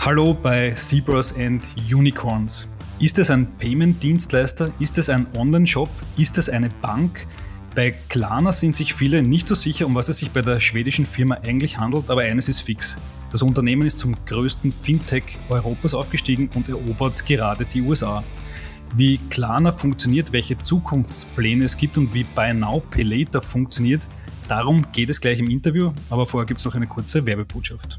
Hallo bei Zebras and Unicorns. Ist es ein Payment-Dienstleister? Ist es ein Online-Shop? Ist es eine Bank? Bei Klarna sind sich viele nicht so sicher, um was es sich bei der schwedischen Firma eigentlich handelt, aber eines ist fix. Das Unternehmen ist zum größten Fintech Europas aufgestiegen und erobert gerade die USA. Wie Klarna funktioniert, welche Zukunftspläne es gibt und wie Buy Now Pay Later funktioniert, darum geht es gleich im Interview, aber vorher gibt es noch eine kurze Werbebotschaft.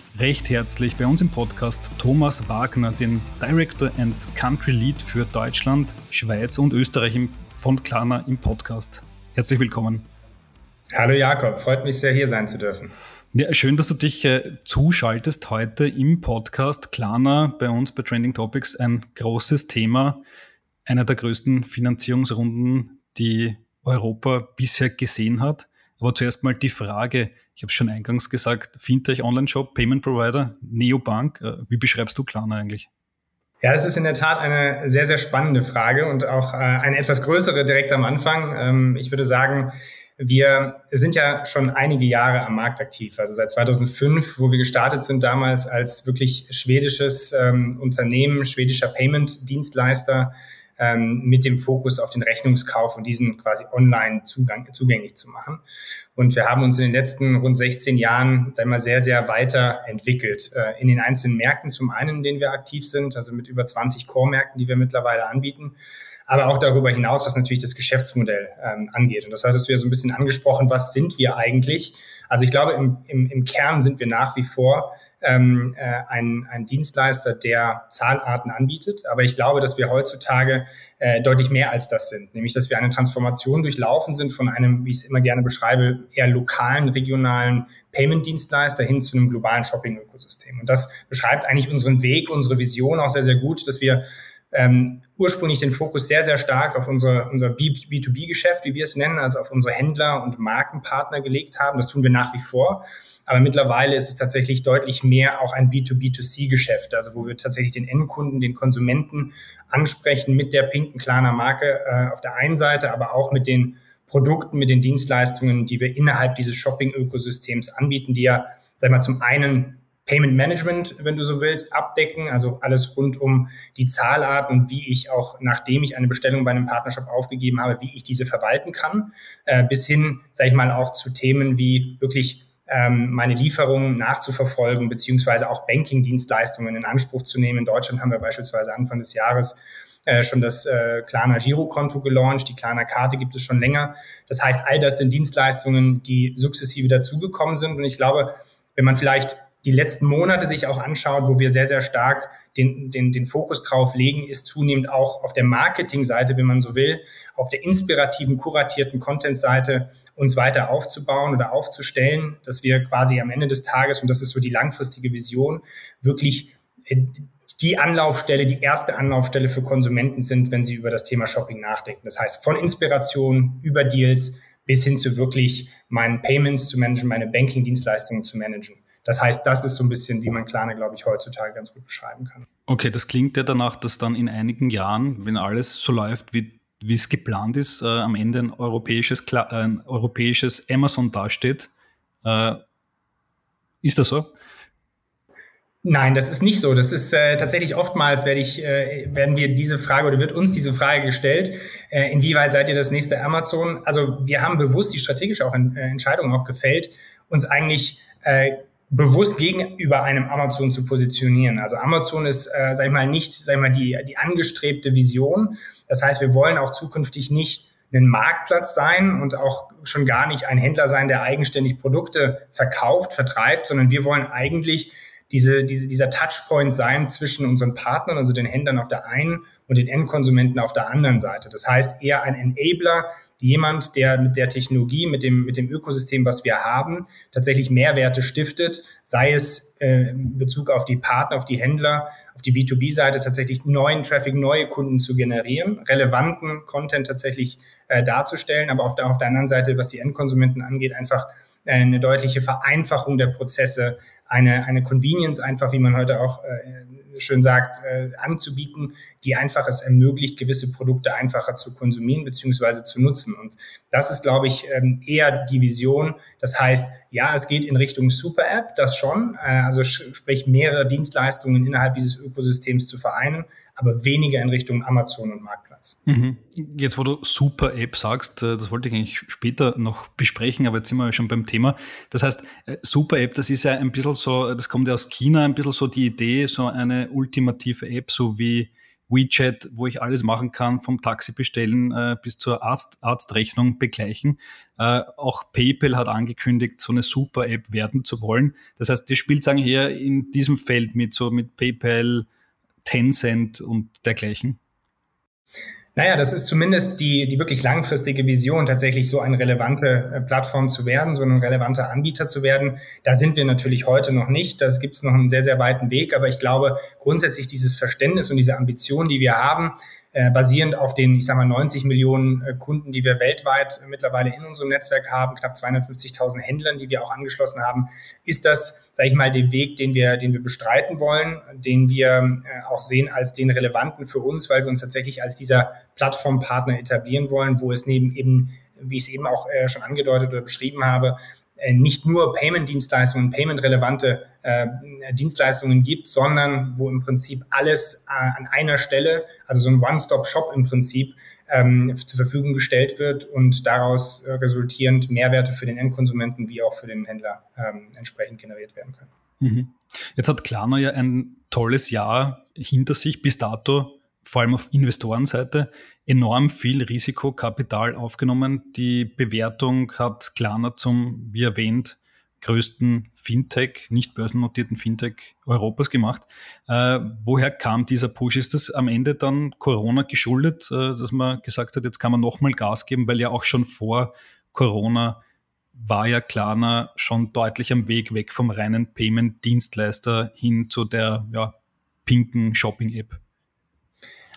recht herzlich bei uns im Podcast Thomas Wagner, den Director and Country Lead für Deutschland, Schweiz und Österreich von Klarna im Podcast. Herzlich willkommen. Hallo Jakob, freut mich sehr, hier sein zu dürfen. Ja, schön, dass du dich äh, zuschaltest heute im Podcast. Klarna bei uns bei Trending Topics ein großes Thema, einer der größten Finanzierungsrunden, die Europa bisher gesehen hat. Aber zuerst mal die Frage, ich habe schon eingangs gesagt, Fintech, Online-Shop, Payment Provider, Neobank. Äh, wie beschreibst du Klarna eigentlich? Ja, das ist in der Tat eine sehr, sehr spannende Frage und auch äh, eine etwas größere direkt am Anfang. Ähm, ich würde sagen, wir sind ja schon einige Jahre am Markt aktiv, also seit 2005, wo wir gestartet sind damals als wirklich schwedisches ähm, Unternehmen, schwedischer Payment-Dienstleister ähm, mit dem Fokus auf den Rechnungskauf und diesen quasi online Zugang, zugänglich zu machen. Und wir haben uns in den letzten rund 16 Jahren, sagen wir mal, sehr, sehr weiterentwickelt äh, in den einzelnen Märkten. Zum einen, in denen wir aktiv sind, also mit über 20 Core-Märkten, die wir mittlerweile anbieten aber auch darüber hinaus, was natürlich das Geschäftsmodell ähm, angeht. Und das hattest du ja so ein bisschen angesprochen, was sind wir eigentlich? Also ich glaube, im, im, im Kern sind wir nach wie vor ähm, äh, ein, ein Dienstleister, der Zahlarten anbietet. Aber ich glaube, dass wir heutzutage äh, deutlich mehr als das sind. Nämlich, dass wir eine Transformation durchlaufen sind von einem, wie ich es immer gerne beschreibe, eher lokalen, regionalen Payment-Dienstleister hin zu einem globalen Shopping-Ökosystem. Und das beschreibt eigentlich unseren Weg, unsere Vision auch sehr, sehr gut, dass wir ähm, ursprünglich den Fokus sehr, sehr stark auf unsere, unser B2B-Geschäft, wie wir es nennen, also auf unsere Händler und Markenpartner gelegt haben. Das tun wir nach wie vor. Aber mittlerweile ist es tatsächlich deutlich mehr auch ein B2B2C-Geschäft, also wo wir tatsächlich den Endkunden, den Konsumenten ansprechen mit der pinken Klaner Marke äh, auf der einen Seite, aber auch mit den Produkten, mit den Dienstleistungen, die wir innerhalb dieses Shopping-Ökosystems anbieten, die ja, sag mal, zum einen Payment Management, wenn du so willst, abdecken. Also alles rund um die Zahlart und wie ich auch, nachdem ich eine Bestellung bei einem Partnershop aufgegeben habe, wie ich diese verwalten kann, äh, bis hin, sage ich mal, auch zu Themen wie wirklich ähm, meine Lieferungen nachzuverfolgen, beziehungsweise auch Banking-Dienstleistungen in Anspruch zu nehmen. In Deutschland haben wir beispielsweise Anfang des Jahres äh, schon das äh, Klarna Girokonto gelauncht, die Klarna Karte gibt es schon länger. Das heißt, all das sind Dienstleistungen, die sukzessive dazugekommen sind. Und ich glaube, wenn man vielleicht die letzten Monate sich auch anschaut, wo wir sehr, sehr stark den, den, den Fokus drauf legen, ist zunehmend auch auf der Marketingseite, wenn man so will, auf der inspirativen, kuratierten Content-Seite uns weiter aufzubauen oder aufzustellen, dass wir quasi am Ende des Tages, und das ist so die langfristige Vision, wirklich äh, die Anlaufstelle, die erste Anlaufstelle für Konsumenten sind, wenn sie über das Thema Shopping nachdenken. Das heißt, von Inspiration über Deals bis hin zu wirklich meinen Payments zu managen, meine Banking-Dienstleistungen zu managen. Das heißt, das ist so ein bisschen, wie man Klarna, glaube ich, heutzutage ganz gut beschreiben kann. Okay, das klingt ja danach, dass dann in einigen Jahren, wenn alles so läuft, wie, wie es geplant ist, äh, am Ende ein europäisches, äh, ein europäisches Amazon dasteht. Äh, ist das so? Nein, das ist nicht so. Das ist äh, tatsächlich oftmals werde ich, äh, werden wir diese Frage oder wird uns diese Frage gestellt, äh, inwieweit seid ihr das nächste Amazon? Also wir haben bewusst die strategische auch, äh, Entscheidung auch gefällt, uns eigentlich äh, bewusst gegenüber einem Amazon zu positionieren. Also Amazon ist, äh, sag ich mal, nicht, sag ich mal, die, die angestrebte Vision. Das heißt, wir wollen auch zukünftig nicht ein Marktplatz sein und auch schon gar nicht ein Händler sein, der eigenständig Produkte verkauft, vertreibt, sondern wir wollen eigentlich diese, diese, dieser Touchpoint sein zwischen unseren Partnern, also den Händlern auf der einen und den Endkonsumenten auf der anderen Seite. Das heißt, eher ein Enabler, jemand, der mit der Technologie, mit dem, mit dem Ökosystem, was wir haben, tatsächlich Mehrwerte stiftet, sei es äh, in Bezug auf die Partner, auf die Händler, auf die B2B-Seite tatsächlich neuen Traffic, neue Kunden zu generieren, relevanten Content tatsächlich äh, darzustellen, aber auf der, auf der anderen Seite, was die Endkonsumenten angeht, einfach äh, eine deutliche Vereinfachung der Prozesse, eine, eine Convenience einfach, wie man heute auch äh, schön sagt, äh, anzubieten, die einfach es ermöglicht, gewisse Produkte einfacher zu konsumieren bzw. zu nutzen. Und das ist, glaube ich, ähm, eher die Vision. Das heißt, ja, es geht in Richtung Super-App, das schon, äh, also sprich mehrere Dienstleistungen innerhalb dieses Ökosystems zu vereinen, aber weniger in Richtung Amazon und Marktplatz. Mhm. Jetzt, wo du Super App sagst, äh, das wollte ich eigentlich später noch besprechen, aber jetzt sind wir schon beim Thema. Das heißt, äh, Super App, das ist ja ein bisschen so, das kommt ja aus China, ein bisschen so die Idee, so eine ultimative App, so wie WeChat, wo ich alles machen kann, vom Taxi bestellen äh, bis zur Arzt, Arztrechnung begleichen. Äh, auch PayPal hat angekündigt, so eine Super-App werden zu wollen. Das heißt, die spielt sagen hier in diesem Feld mit, so mit PayPal, Tencent und dergleichen? Naja, das ist zumindest die, die wirklich langfristige Vision, tatsächlich so eine relevante äh, Plattform zu werden, so ein relevanter Anbieter zu werden. Da sind wir natürlich heute noch nicht. Das gibt es noch einen sehr, sehr weiten Weg. Aber ich glaube, grundsätzlich dieses Verständnis und diese Ambition, die wir haben, äh, basierend auf den, ich sage mal, 90 Millionen äh, Kunden, die wir weltweit mittlerweile in unserem Netzwerk haben, knapp 250.000 Händlern, die wir auch angeschlossen haben, ist das, sage ich mal, der Weg, den wir, den wir bestreiten wollen, den wir äh, auch sehen als den relevanten für uns, weil wir uns tatsächlich als dieser Plattformpartner etablieren wollen, wo es neben eben, wie ich es eben auch schon angedeutet oder beschrieben habe, nicht nur Payment-Dienstleistungen, Payment-relevante äh, Dienstleistungen gibt, sondern wo im Prinzip alles äh, an einer Stelle, also so ein One-Stop-Shop im Prinzip, ähm, zur Verfügung gestellt wird und daraus äh, resultierend Mehrwerte für den Endkonsumenten wie auch für den Händler ähm, entsprechend generiert werden können. Mhm. Jetzt hat Klarna ja ein tolles Jahr hinter sich bis dato vor allem auf Investorenseite enorm viel Risikokapital aufgenommen. Die Bewertung hat Klarna zum, wie erwähnt, größten Fintech, nicht börsennotierten Fintech Europas gemacht. Äh, woher kam dieser Push? Ist das am Ende dann Corona geschuldet, äh, dass man gesagt hat, jetzt kann man nochmal Gas geben, weil ja auch schon vor Corona war ja Klarna schon deutlich am Weg weg vom reinen Payment-Dienstleister hin zu der ja, pinken Shopping-App.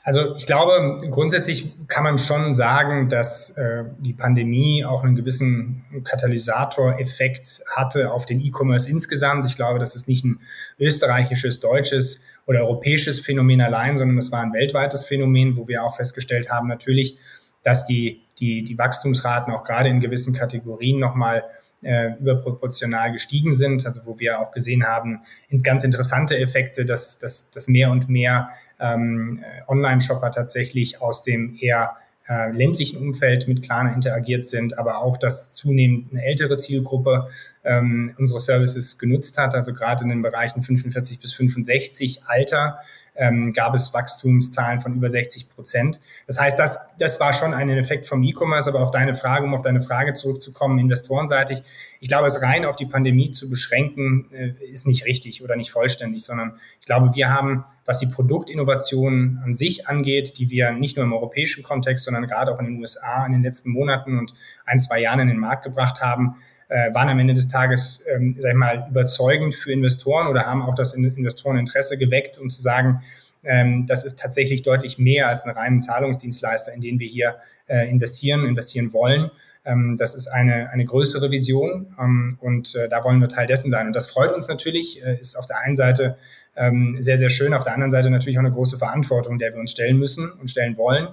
Also ich glaube, grundsätzlich kann man schon sagen, dass äh, die Pandemie auch einen gewissen Katalysatoreffekt hatte auf den E-Commerce insgesamt. Ich glaube, das ist nicht ein österreichisches, deutsches oder europäisches Phänomen allein, sondern es war ein weltweites Phänomen, wo wir auch festgestellt haben, natürlich, dass die, die, die Wachstumsraten auch gerade in gewissen Kategorien nochmal äh, überproportional gestiegen sind, also wo wir auch gesehen haben, ganz interessante Effekte, dass, dass, dass mehr und mehr ähm, Online-Shopper tatsächlich aus dem eher äh, ländlichen Umfeld mit Klarna interagiert sind, aber auch, dass zunehmend eine ältere Zielgruppe ähm, unsere Services genutzt hat, also gerade in den Bereichen 45 bis 65 Alter ähm, gab es Wachstumszahlen von über 60 Prozent. Das heißt, das, das war schon ein Effekt vom E-Commerce, aber auf deine Frage, um auf deine Frage zurückzukommen, investorenseitig, ich glaube, es rein auf die Pandemie zu beschränken, äh, ist nicht richtig oder nicht vollständig, sondern ich glaube, wir haben, was die Produktinnovation an sich angeht, die wir nicht nur im europäischen Kontext, sondern gerade auch in den USA in den letzten Monaten und ein, zwei Jahren in den Markt gebracht haben, äh, waren am Ende des Tages, ähm, sag ich mal, überzeugend für Investoren oder haben auch das Investoreninteresse geweckt, um zu sagen, ähm, das ist tatsächlich deutlich mehr als ein reiner Zahlungsdienstleister, in den wir hier äh, investieren, investieren wollen. Ähm, das ist eine, eine größere Vision ähm, und äh, da wollen wir Teil dessen sein. Und das freut uns natürlich, äh, ist auf der einen Seite ähm, sehr, sehr schön, auf der anderen Seite natürlich auch eine große Verantwortung, der wir uns stellen müssen und stellen wollen,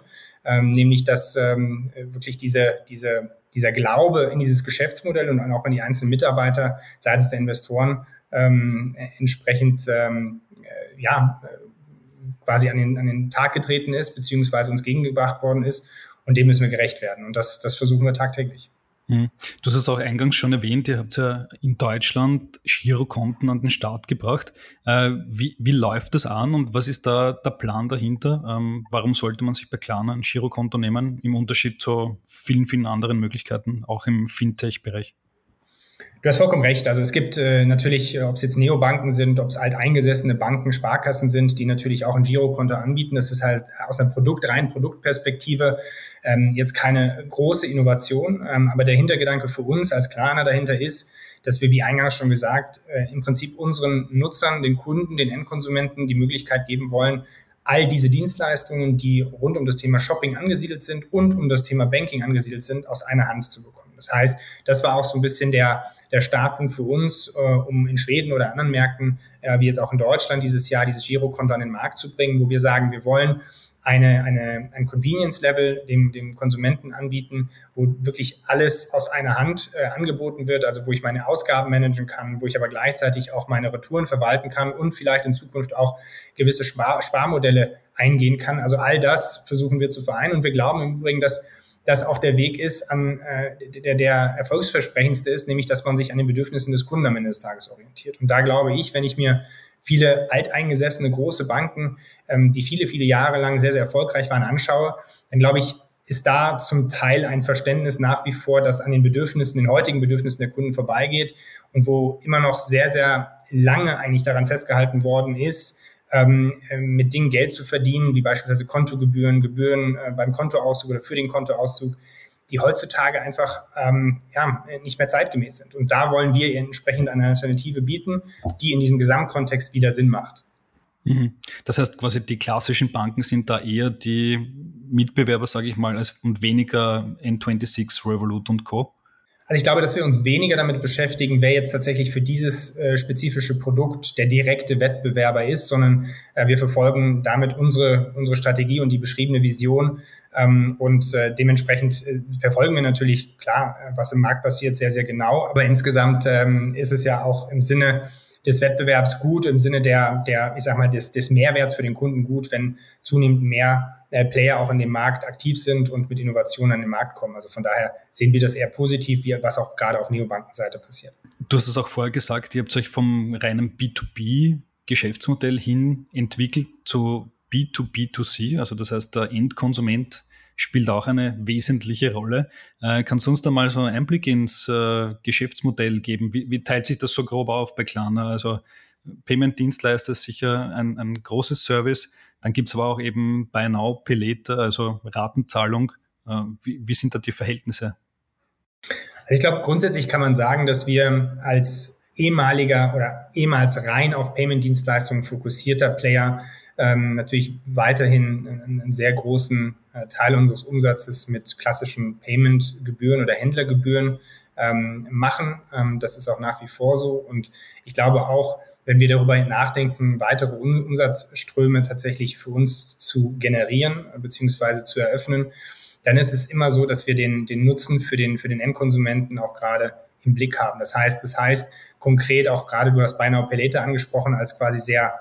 ähm, nämlich dass ähm, wirklich diese, diese dieser Glaube in dieses Geschäftsmodell und auch in die einzelnen Mitarbeiter seitens der Investoren ähm, entsprechend ähm, äh, ja, quasi an den, an den Tag getreten ist, beziehungsweise uns gegengebracht worden ist. Und dem müssen wir gerecht werden. Und das, das versuchen wir tagtäglich. Hm. Du hast es auch eingangs schon erwähnt, ihr habt ja in Deutschland Girokonten an den Start gebracht. Äh, wie, wie läuft das an und was ist da der Plan dahinter? Ähm, warum sollte man sich bei Klarna ein Girokonto nehmen, im Unterschied zu vielen, vielen anderen Möglichkeiten, auch im Fintech-Bereich? Du hast vollkommen recht. Also es gibt äh, natürlich, äh, ob es jetzt Neobanken sind, ob es alteingesessene Banken, Sparkassen sind, die natürlich auch ein Girokonto anbieten. Das ist halt aus einer Produkt, rein Produktperspektive ähm, jetzt keine große Innovation. Ähm, aber der Hintergedanke für uns als Klarner dahinter ist, dass wir, wie eingangs schon gesagt, äh, im Prinzip unseren Nutzern, den Kunden, den Endkonsumenten die Möglichkeit geben wollen, all diese Dienstleistungen, die rund um das Thema Shopping angesiedelt sind und um das Thema Banking angesiedelt sind, aus einer Hand zu bekommen. Das heißt, das war auch so ein bisschen der, der Startpunkt für uns, äh, um in Schweden oder anderen Märkten, äh, wie jetzt auch in Deutschland, dieses Jahr dieses Girokonto an den Markt zu bringen, wo wir sagen, wir wollen eine, eine, ein Convenience-Level dem, dem Konsumenten anbieten, wo wirklich alles aus einer Hand äh, angeboten wird, also wo ich meine Ausgaben managen kann, wo ich aber gleichzeitig auch meine Retouren verwalten kann und vielleicht in Zukunft auch gewisse Spar Sparmodelle eingehen kann. Also all das versuchen wir zu vereinen und wir glauben im Übrigen, dass das auch der Weg ist, an, äh, der, der erfolgsversprechendste ist, nämlich dass man sich an den Bedürfnissen des Kunden am Ende des Tages orientiert. Und da glaube ich, wenn ich mir viele alteingesessene große Banken, ähm, die viele, viele Jahre lang sehr, sehr erfolgreich waren, anschaue, dann glaube ich, ist da zum Teil ein Verständnis nach wie vor, das an den Bedürfnissen, den heutigen Bedürfnissen der Kunden vorbeigeht und wo immer noch sehr, sehr lange eigentlich daran festgehalten worden ist, ähm, äh, mit Dingen Geld zu verdienen, wie beispielsweise Kontogebühren, Gebühren äh, beim Kontoauszug oder für den Kontoauszug, die heutzutage einfach ähm, ja, nicht mehr zeitgemäß sind. Und da wollen wir entsprechend eine Alternative bieten, die in diesem Gesamtkontext wieder Sinn macht. Mhm. Das heißt quasi, die klassischen Banken sind da eher die Mitbewerber, sage ich mal, als, und weniger N26, Revolut und Co. Also ich glaube, dass wir uns weniger damit beschäftigen, wer jetzt tatsächlich für dieses äh, spezifische Produkt der direkte Wettbewerber ist, sondern äh, wir verfolgen damit unsere, unsere Strategie und die beschriebene Vision. Ähm, und äh, dementsprechend äh, verfolgen wir natürlich, klar, äh, was im Markt passiert, sehr, sehr genau. Aber insgesamt ähm, ist es ja auch im Sinne des Wettbewerbs gut, im Sinne der, der ich sag mal, des, des Mehrwerts für den Kunden gut, wenn zunehmend mehr äh, Player auch in dem Markt aktiv sind und mit Innovationen an den Markt kommen. Also von daher sehen wir das eher positiv, wie, was auch gerade auf Neobankenseite passiert. Du hast es auch vorher gesagt, ihr habt euch vom reinen B2B-Geschäftsmodell hin entwickelt zu B2B2C, also das heißt, der Endkonsument spielt auch eine wesentliche Rolle. Äh, kannst du uns da mal so einen Einblick ins äh, Geschäftsmodell geben? Wie, wie, teilt sich das so grob auf bei Klarna? Also Payment-Dienstleister ist sicher ein, ein großes Service. Dann gibt es aber auch eben Buy Now, Pay also Ratenzahlung. Äh, wie, wie sind da die Verhältnisse? Also ich glaube, grundsätzlich kann man sagen, dass wir als ehemaliger oder ehemals rein auf Payment-Dienstleistungen fokussierter Player ähm, natürlich weiterhin einen, sehr großen Teil unseres Umsatzes mit klassischen Payment-Gebühren oder Händlergebühren ähm, machen. Ähm, das ist auch nach wie vor so. Und ich glaube auch, wenn wir darüber nachdenken, weitere Umsatzströme tatsächlich für uns zu generieren bzw. zu eröffnen, dann ist es immer so, dass wir den, den Nutzen für den, für den Endkonsumenten auch gerade im Blick haben. Das heißt, das heißt konkret auch gerade, du hast Beinahe Pelete angesprochen, als quasi sehr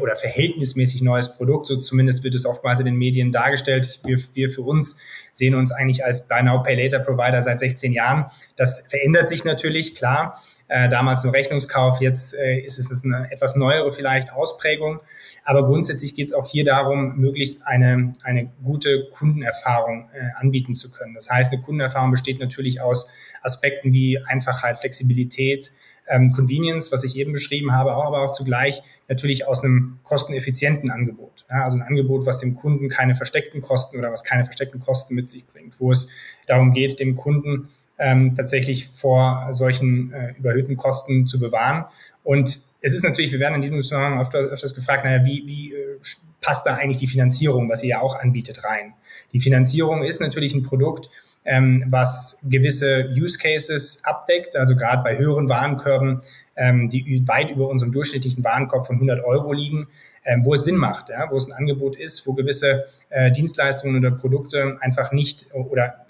oder verhältnismäßig neues Produkt. So zumindest wird es oftmals in den Medien dargestellt. Wir, wir für uns sehen uns eigentlich als Buy Now Pay Later Provider seit 16 Jahren. Das verändert sich natürlich, klar. Äh, damals nur Rechnungskauf, jetzt äh, ist es eine etwas neuere vielleicht Ausprägung. Aber grundsätzlich geht es auch hier darum, möglichst eine, eine gute Kundenerfahrung äh, anbieten zu können. Das heißt, eine Kundenerfahrung besteht natürlich aus Aspekten wie Einfachheit, Flexibilität, ähm, Convenience, was ich eben beschrieben habe, aber auch zugleich natürlich aus einem kosteneffizienten Angebot. Ja, also ein Angebot, was dem Kunden keine versteckten Kosten oder was keine versteckten Kosten mit sich bringt, wo es darum geht, dem Kunden ähm, tatsächlich vor solchen äh, überhöhten Kosten zu bewahren. Und es ist natürlich, wir werden in diesem Zusammenhang öfter, öfters gefragt, naja, wie, wie äh, passt da eigentlich die Finanzierung, was ihr ja auch anbietet, rein? Die Finanzierung ist natürlich ein Produkt, ähm, was gewisse Use Cases abdeckt, also gerade bei höheren Warenkörben, ähm, die weit über unserem durchschnittlichen Warenkorb von 100 Euro liegen, ähm, wo es Sinn macht, ja, wo es ein Angebot ist, wo gewisse äh, Dienstleistungen oder Produkte einfach nicht oder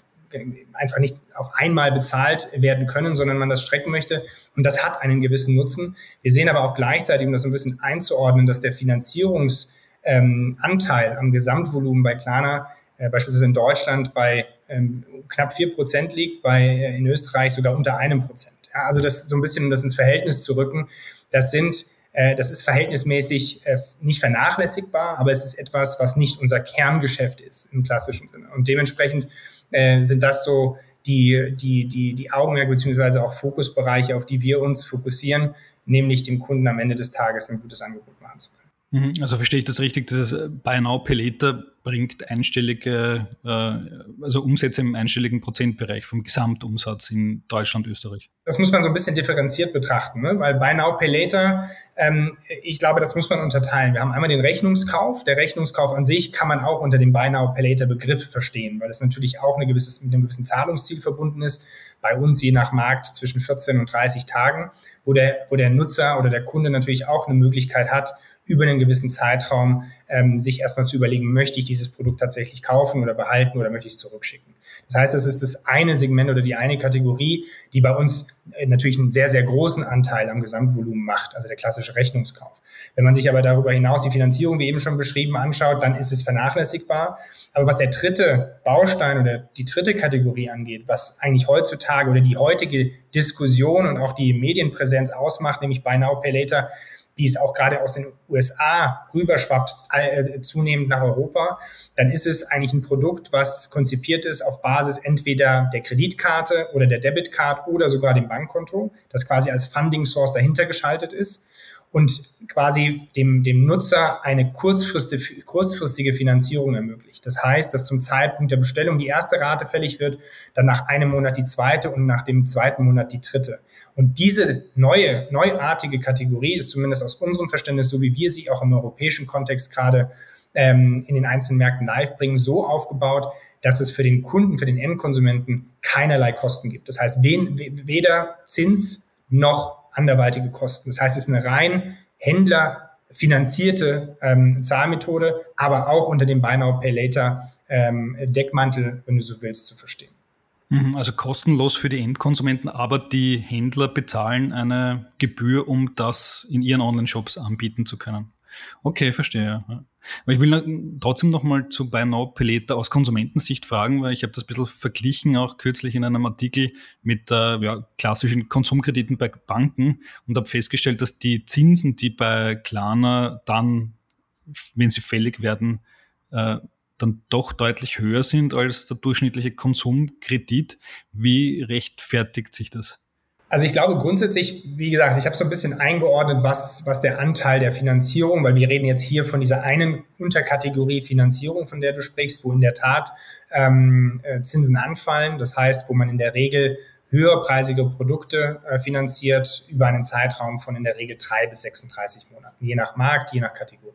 einfach nicht auf einmal bezahlt werden können, sondern man das strecken möchte. Und das hat einen gewissen Nutzen. Wir sehen aber auch gleichzeitig, um das ein bisschen einzuordnen, dass der Finanzierungsanteil ähm, am Gesamtvolumen bei Klarna äh, beispielsweise in Deutschland bei ähm, knapp vier Prozent liegt, bei äh, in Österreich sogar unter einem Prozent. Ja, also das so ein bisschen, um das ins Verhältnis zu rücken. Das sind äh, das ist verhältnismäßig äh, nicht vernachlässigbar, aber es ist etwas, was nicht unser Kerngeschäft ist im klassischen Sinne. Und dementsprechend sind das so die, die, die, die Augenmerk beziehungsweise auch Fokusbereiche, auf die wir uns fokussieren, nämlich dem Kunden am Ende des Tages ein gutes Angebot machen. Also verstehe ich das richtig, dass Buy Now Pay bringt einstellige, äh, also Umsätze im einstelligen Prozentbereich vom Gesamtumsatz in Deutschland, Österreich. Das muss man so ein bisschen differenziert betrachten, ne? weil Buy Now Pay ähm, ich glaube, das muss man unterteilen. Wir haben einmal den Rechnungskauf. Der Rechnungskauf an sich kann man auch unter dem Buy Now Pay Later Begriff verstehen, weil es natürlich auch eine gewisses, mit einem gewissen Zahlungsziel verbunden ist. Bei uns je nach Markt zwischen 14 und 30 Tagen, wo der, wo der Nutzer oder der Kunde natürlich auch eine Möglichkeit hat, über einen gewissen Zeitraum ähm, sich erstmal zu überlegen, möchte ich dieses Produkt tatsächlich kaufen oder behalten oder möchte ich es zurückschicken. Das heißt, es ist das eine Segment oder die eine Kategorie, die bei uns äh, natürlich einen sehr, sehr großen Anteil am Gesamtvolumen macht, also der klassische Rechnungskauf. Wenn man sich aber darüber hinaus die Finanzierung, wie eben schon beschrieben, anschaut, dann ist es vernachlässigbar. Aber was der dritte Baustein oder die dritte Kategorie angeht, was eigentlich heutzutage oder die heutige Diskussion und auch die Medienpräsenz ausmacht, nämlich Buy Now, Pay Later, wie es auch gerade aus den USA rüberschwappt, äh, zunehmend nach Europa, dann ist es eigentlich ein Produkt, was konzipiert ist auf Basis entweder der Kreditkarte oder der Debitcard oder sogar dem Bankkonto, das quasi als Funding Source dahinter geschaltet ist und quasi dem, dem Nutzer eine kurzfristige, kurzfristige Finanzierung ermöglicht. Das heißt, dass zum Zeitpunkt der Bestellung die erste Rate fällig wird, dann nach einem Monat die zweite und nach dem zweiten Monat die dritte. Und diese neue, neuartige Kategorie ist zumindest aus unserem Verständnis, so wie wir sie auch im europäischen Kontext gerade ähm, in den einzelnen Märkten live bringen, so aufgebaut, dass es für den Kunden, für den Endkonsumenten keinerlei Kosten gibt. Das heißt, weder Zins noch anderweitige Kosten. Das heißt, es ist eine rein händlerfinanzierte ähm, Zahlmethode, aber auch unter dem Buy Now Pay Later ähm, Deckmantel, wenn du so willst, zu verstehen. Mhm, also kostenlos für die Endkonsumenten, aber die Händler bezahlen eine Gebühr, um das in ihren Online-Shops anbieten zu können. Okay, verstehe. Aber ich will trotzdem nochmal zu Buy Peleta aus Konsumentensicht fragen, weil ich habe das ein bisschen verglichen, auch kürzlich in einem Artikel mit äh, ja, klassischen Konsumkrediten bei Banken und habe festgestellt, dass die Zinsen, die bei Klarna dann, wenn sie fällig werden, äh, dann doch deutlich höher sind als der durchschnittliche Konsumkredit. Wie rechtfertigt sich das? Also ich glaube grundsätzlich, wie gesagt, ich habe so ein bisschen eingeordnet, was, was der Anteil der Finanzierung, weil wir reden jetzt hier von dieser einen Unterkategorie Finanzierung, von der du sprichst, wo in der Tat ähm, äh, Zinsen anfallen. Das heißt, wo man in der Regel höherpreisige Produkte äh, finanziert über einen Zeitraum von in der Regel drei bis 36 Monaten, je nach Markt, je nach Kategorie.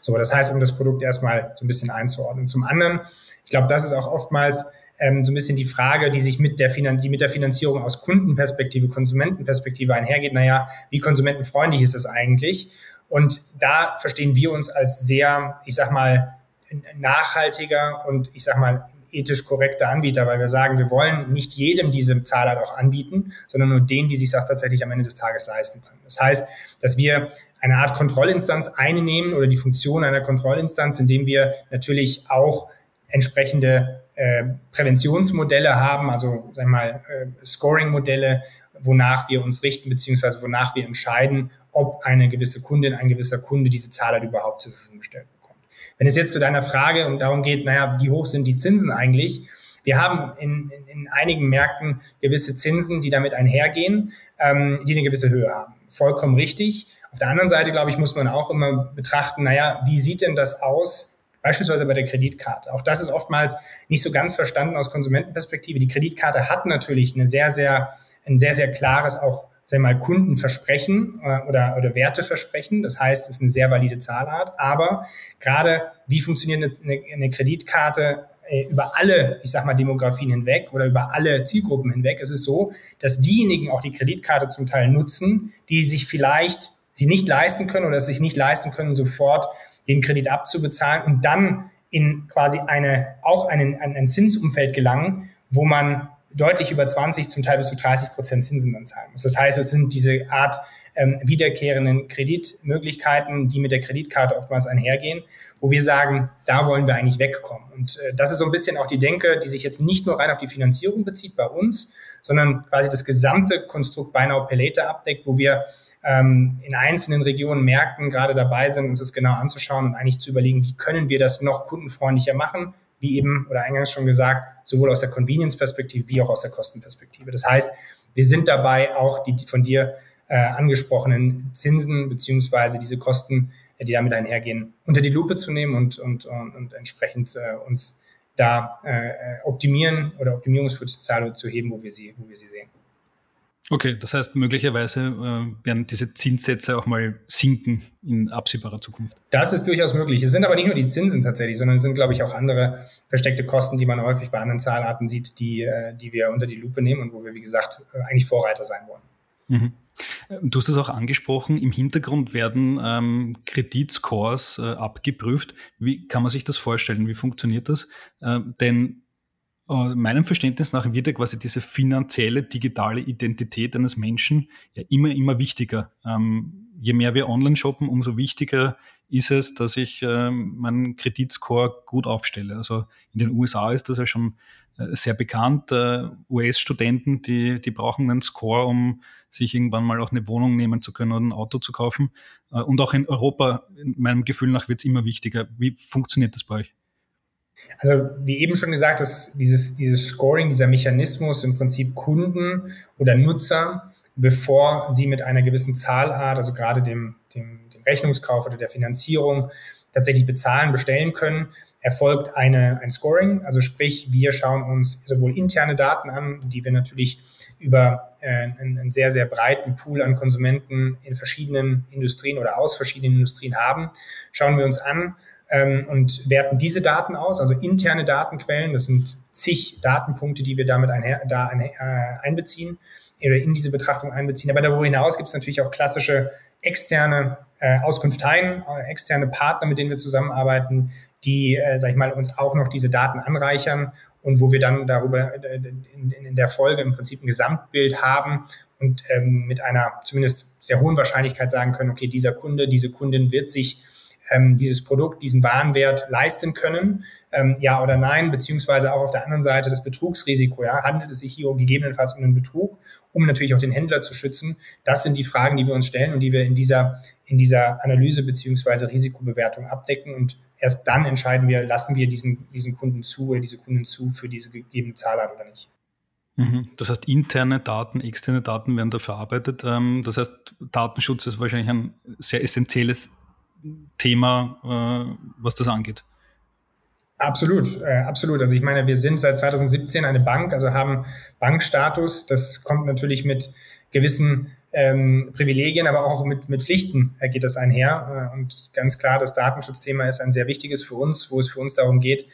So, das heißt, um das Produkt erstmal so ein bisschen einzuordnen. Zum anderen, ich glaube, das ist auch oftmals ähm, so ein bisschen die Frage, die sich mit der, Finan die mit der Finanzierung aus Kundenperspektive, Konsumentenperspektive einhergeht. Naja, wie konsumentenfreundlich ist es eigentlich? Und da verstehen wir uns als sehr, ich sag mal, nachhaltiger und ich sag mal ethisch korrekter Anbieter, weil wir sagen, wir wollen nicht jedem diese Zahlart auch anbieten, sondern nur denen, die sich das tatsächlich am Ende des Tages leisten können. Das heißt, dass wir eine Art Kontrollinstanz einnehmen oder die Funktion einer Kontrollinstanz, indem wir natürlich auch entsprechende äh, Präventionsmodelle haben, also sagen wir mal äh, Scoring-Modelle, wonach wir uns richten, beziehungsweise wonach wir entscheiden, ob eine gewisse Kundin, ein gewisser Kunde diese Zahlart überhaupt zur Verfügung gestellt bekommt. Wenn es jetzt zu deiner Frage und darum geht, naja, wie hoch sind die Zinsen eigentlich? Wir haben in, in, in einigen Märkten gewisse Zinsen, die damit einhergehen, ähm, die eine gewisse Höhe haben. Vollkommen richtig. Auf der anderen Seite, glaube ich, muss man auch immer betrachten, naja, wie sieht denn das aus, beispielsweise bei der Kreditkarte? Auch das ist oftmals nicht so ganz verstanden aus Konsumentenperspektive. Die Kreditkarte hat natürlich eine sehr, sehr, ein sehr, sehr klares auch sagen wir mal, Kundenversprechen äh, oder, oder Werteversprechen. Das heißt, es ist eine sehr valide Zahlart. Aber gerade wie funktioniert eine, eine Kreditkarte äh, über alle, ich sag mal, Demografien hinweg oder über alle Zielgruppen hinweg? Es ist so, dass diejenigen auch die Kreditkarte zum Teil nutzen, die sich vielleicht sie nicht leisten können oder sich nicht leisten können, sofort den Kredit abzubezahlen und dann in quasi eine, auch einen, ein, ein Zinsumfeld gelangen, wo man deutlich über 20, zum Teil bis zu 30 Prozent Zinsen dann zahlen muss. Das heißt, es sind diese Art ähm, wiederkehrenden Kreditmöglichkeiten, die mit der Kreditkarte oftmals einhergehen, wo wir sagen, da wollen wir eigentlich wegkommen. Und äh, das ist so ein bisschen auch die Denke, die sich jetzt nicht nur rein auf die Finanzierung bezieht bei uns, sondern quasi das gesamte Konstrukt Buy Now Later abdeckt, wo wir ähm, in einzelnen Regionen, Märkten gerade dabei sind, uns das genau anzuschauen und eigentlich zu überlegen, wie können wir das noch kundenfreundlicher machen, wie eben oder eingangs schon gesagt, sowohl aus der Convenience-Perspektive wie auch aus der Kostenperspektive. Das heißt, wir sind dabei auch die von dir äh, angesprochenen Zinsen beziehungsweise diese Kosten, äh, die damit einhergehen, unter die Lupe zu nehmen und, und, und, und entsprechend äh, uns da äh, optimieren oder Optimierungspotenziale zu heben, wo wir sie, wo wir sie sehen. Okay, das heißt, möglicherweise äh, werden diese Zinssätze auch mal sinken in absehbarer Zukunft. Das ist durchaus möglich. Es sind aber nicht nur die Zinsen tatsächlich, sondern es sind, glaube ich, auch andere versteckte Kosten, die man häufig bei anderen Zahlarten sieht, die, äh, die wir unter die Lupe nehmen und wo wir, wie gesagt, äh, eigentlich Vorreiter sein wollen. Mhm. Du hast es auch angesprochen, im Hintergrund werden ähm, Kreditscores äh, abgeprüft. Wie kann man sich das vorstellen? Wie funktioniert das? Äh, denn äh, meinem Verständnis nach wird ja quasi diese finanzielle digitale Identität eines Menschen ja immer, immer wichtiger. Ähm, je mehr wir online shoppen, umso wichtiger ist es, dass ich ähm, meinen Kreditscore gut aufstelle. Also in den USA ist das ja schon äh, sehr bekannt. Äh, US-Studenten, die, die brauchen einen Score, um sich irgendwann mal auch eine Wohnung nehmen zu können oder ein Auto zu kaufen. Äh, und auch in Europa, in meinem Gefühl nach, wird es immer wichtiger. Wie funktioniert das bei euch? Also wie eben schon gesagt, dass dieses, dieses Scoring, dieser Mechanismus im Prinzip Kunden oder Nutzer, bevor sie mit einer gewissen Zahlart, also gerade dem, dem, dem Rechnungskauf oder der Finanzierung tatsächlich bezahlen, bestellen können, erfolgt eine, ein Scoring. Also sprich, wir schauen uns sowohl interne Daten an, die wir natürlich über äh, einen, einen sehr, sehr breiten Pool an Konsumenten in verschiedenen Industrien oder aus verschiedenen Industrien haben, schauen wir uns an, ähm, und werten diese Daten aus, also interne Datenquellen. Das sind zig Datenpunkte, die wir damit einher, da ein, äh, einbeziehen oder in diese Betrachtung einbeziehen. Aber darüber hinaus gibt es natürlich auch klassische externe äh, Auskunfteien, äh, externe Partner, mit denen wir zusammenarbeiten, die, äh, sag ich mal, uns auch noch diese Daten anreichern und wo wir dann darüber äh, in, in der Folge im Prinzip ein Gesamtbild haben und ähm, mit einer zumindest sehr hohen Wahrscheinlichkeit sagen können, okay, dieser Kunde, diese Kundin wird sich ähm, dieses Produkt, diesen Warenwert leisten können, ähm, ja oder nein, beziehungsweise auch auf der anderen Seite das Betrugsrisiko, ja, handelt es sich hier gegebenenfalls um einen Betrug, um natürlich auch den Händler zu schützen. Das sind die Fragen, die wir uns stellen und die wir in dieser, in dieser Analyse beziehungsweise Risikobewertung abdecken und erst dann entscheiden wir, lassen wir diesen, diesen Kunden zu oder diese Kunden zu für diese gegebene Zahlart oder nicht. Mhm. Das heißt, interne Daten, externe Daten werden da verarbeitet. Ähm, das heißt, Datenschutz ist wahrscheinlich ein sehr essentielles Thema, äh, was das angeht. Absolut, äh, absolut. Also ich meine, wir sind seit 2017 eine Bank, also haben Bankstatus. Das kommt natürlich mit gewissen ähm, Privilegien, aber auch mit, mit Pflichten äh, geht das einher. Äh, und ganz klar, das Datenschutzthema ist ein sehr wichtiges für uns, wo es für uns darum geht,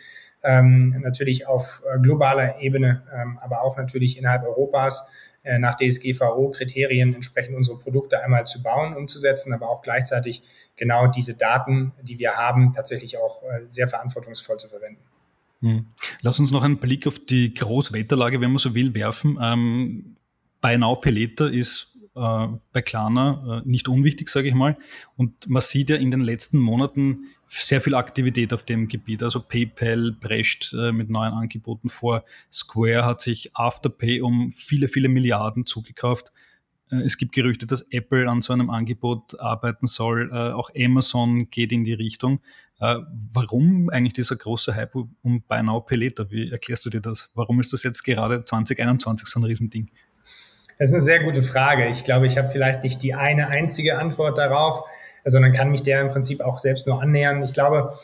ähm, natürlich auf äh, globaler Ebene, ähm, aber auch natürlich innerhalb Europas nach DSGVO-Kriterien entsprechend unsere Produkte einmal zu bauen, umzusetzen, aber auch gleichzeitig genau diese Daten, die wir haben, tatsächlich auch äh, sehr verantwortungsvoll zu verwenden. Hm. Lass uns noch einen Blick auf die Großwetterlage, wenn man so will, werfen. Ähm, Buy Now Later ist äh, bei Klarna äh, nicht unwichtig, sage ich mal. Und man sieht ja in den letzten Monaten sehr viel Aktivität auf dem Gebiet. Also PayPal prescht äh, mit neuen Angeboten vor. Square hat sich Afterpay um viele, viele Milliarden zugekauft. Äh, es gibt Gerüchte, dass Apple an so einem Angebot arbeiten soll. Äh, auch Amazon geht in die Richtung. Äh, warum eigentlich dieser große Hype um Buy Later? Wie erklärst du dir das? Warum ist das jetzt gerade 2021 so ein Riesending? Das ist eine sehr gute Frage. Ich glaube, ich habe vielleicht nicht die eine einzige Antwort darauf, sondern kann mich der im Prinzip auch selbst nur annähern. Ich glaube,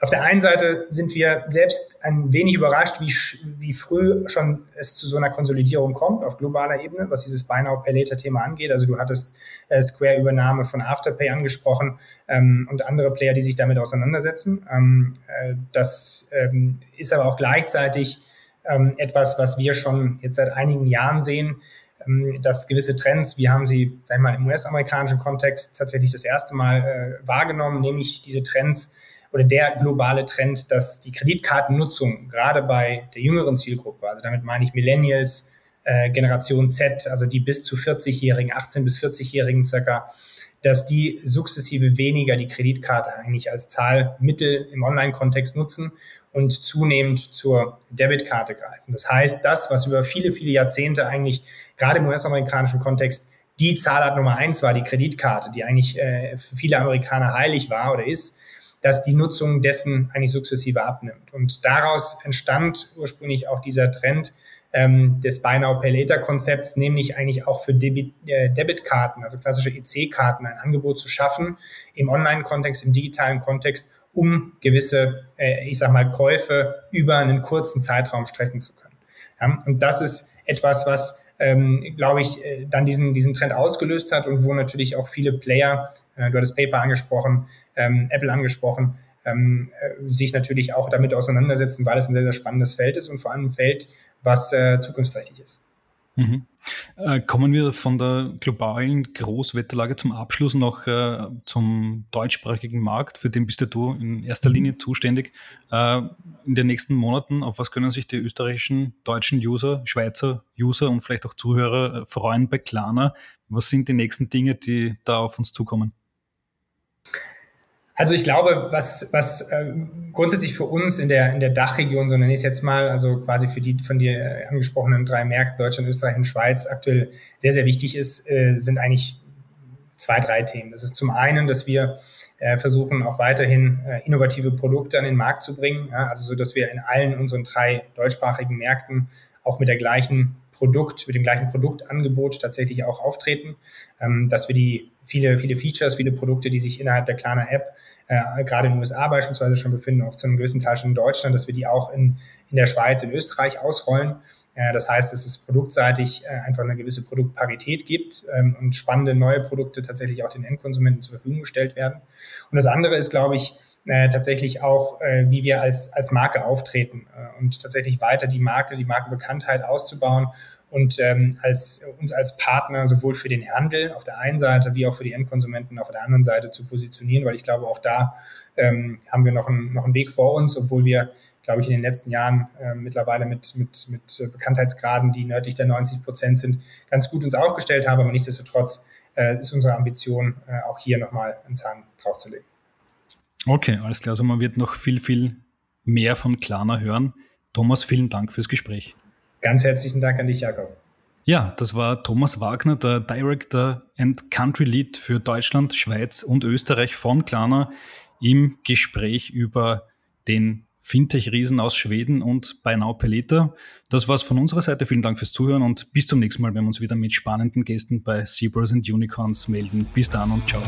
auf der einen Seite sind wir selbst ein wenig überrascht, wie, wie früh schon es zu so einer Konsolidierung kommt auf globaler Ebene, was dieses Buy Now Pay Later Thema angeht. Also du hattest äh, Square Übernahme von Afterpay angesprochen ähm, und andere Player, die sich damit auseinandersetzen. Ähm, äh, das ähm, ist aber auch gleichzeitig ähm, etwas, was wir schon jetzt seit einigen Jahren sehen, dass gewisse Trends, wir haben sie, sag ich mal, im US-amerikanischen Kontext tatsächlich das erste Mal äh, wahrgenommen, nämlich diese Trends, oder der globale Trend, dass die Kreditkartennutzung gerade bei der jüngeren Zielgruppe, also damit meine ich Millennials, äh, Generation Z, also die bis zu 40-Jährigen, 18 bis 40-Jährigen circa, dass die sukzessive weniger die Kreditkarte eigentlich als Zahlmittel im Online-Kontext nutzen und zunehmend zur Debitkarte greifen. Das heißt, das, was über viele, viele Jahrzehnte eigentlich gerade im US-amerikanischen Kontext die Zahlart Nummer eins war, die Kreditkarte, die eigentlich äh, für viele Amerikaner heilig war oder ist, dass die Nutzung dessen eigentlich sukzessive abnimmt. Und daraus entstand ursprünglich auch dieser Trend, ähm, des Buy Now Pay Later Konzepts, nämlich eigentlich auch für Debit, äh, Debitkarten, also klassische EC-Karten, ein Angebot zu schaffen im Online-Kontext, im digitalen Kontext, um gewisse, äh, ich sag mal, Käufe über einen kurzen Zeitraum strecken zu können. Ja, und das ist etwas, was ähm, glaube ich, äh, dann diesen, diesen Trend ausgelöst hat und wo natürlich auch viele Player, äh, du hattest PayPal angesprochen, ähm, Apple angesprochen, ähm, äh, sich natürlich auch damit auseinandersetzen, weil es ein sehr, sehr spannendes Feld ist und vor allem ein Feld, was äh, zukunftsträchtig ist. Mhm. Äh, kommen wir von der globalen Großwetterlage zum Abschluss noch äh, zum deutschsprachigen Markt, für den bist ja du in erster Linie mhm. zuständig. Äh, in den nächsten Monaten, auf was können sich die österreichischen, deutschen User, Schweizer User und vielleicht auch Zuhörer äh, freuen bei Klarna? Was sind die nächsten Dinge, die da auf uns zukommen? Also ich glaube, was, was äh, grundsätzlich für uns in der, in der Dachregion, so nenne ich es jetzt mal, also quasi für die von dir angesprochenen drei Märkte, Deutschland, Österreich und Schweiz, aktuell sehr, sehr wichtig ist, äh, sind eigentlich zwei, drei Themen. Das ist zum einen, dass wir äh, versuchen auch weiterhin äh, innovative Produkte an den Markt zu bringen, ja, also so, dass wir in allen unseren drei deutschsprachigen Märkten auch mit der gleichen Produkt, mit dem gleichen Produktangebot tatsächlich auch auftreten, ähm, dass wir die viele, viele Features, viele Produkte, die sich innerhalb der Klarna App äh, gerade in den USA beispielsweise schon befinden, auch zu einem gewissen Teil schon in Deutschland, dass wir die auch in, in der Schweiz, in Österreich ausrollen. Äh, das heißt, dass es produktseitig äh, einfach eine gewisse Produktparität gibt ähm, und spannende neue Produkte tatsächlich auch den Endkonsumenten zur Verfügung gestellt werden. Und das andere ist, glaube ich, äh, tatsächlich auch, äh, wie wir als, als Marke auftreten äh, und tatsächlich weiter die Marke, die Markenbekanntheit auszubauen und ähm, als, uns als Partner sowohl für den Handel auf der einen Seite wie auch für die Endkonsumenten auf der anderen Seite zu positionieren, weil ich glaube, auch da ähm, haben wir noch, ein, noch einen Weg vor uns, obwohl wir, glaube ich, in den letzten Jahren äh, mittlerweile mit, mit, mit Bekanntheitsgraden, die nördlich der 90 Prozent sind, ganz gut uns aufgestellt haben. Aber nichtsdestotrotz äh, ist unsere Ambition, äh, auch hier nochmal einen Zahn draufzulegen. Okay, alles klar. Also man wird noch viel, viel mehr von Klarna hören. Thomas, vielen Dank fürs Gespräch. Ganz herzlichen Dank an dich, Jakob. Ja, das war Thomas Wagner, der Director and Country Lead für Deutschland, Schweiz und Österreich von Klarna im Gespräch über den Fintech-Riesen aus Schweden und Buy Now Pelita. Das war's von unserer Seite. Vielen Dank fürs Zuhören und bis zum nächsten Mal, wenn wir uns wieder mit spannenden Gästen bei Zebras and Unicorns melden. Bis dann und ciao.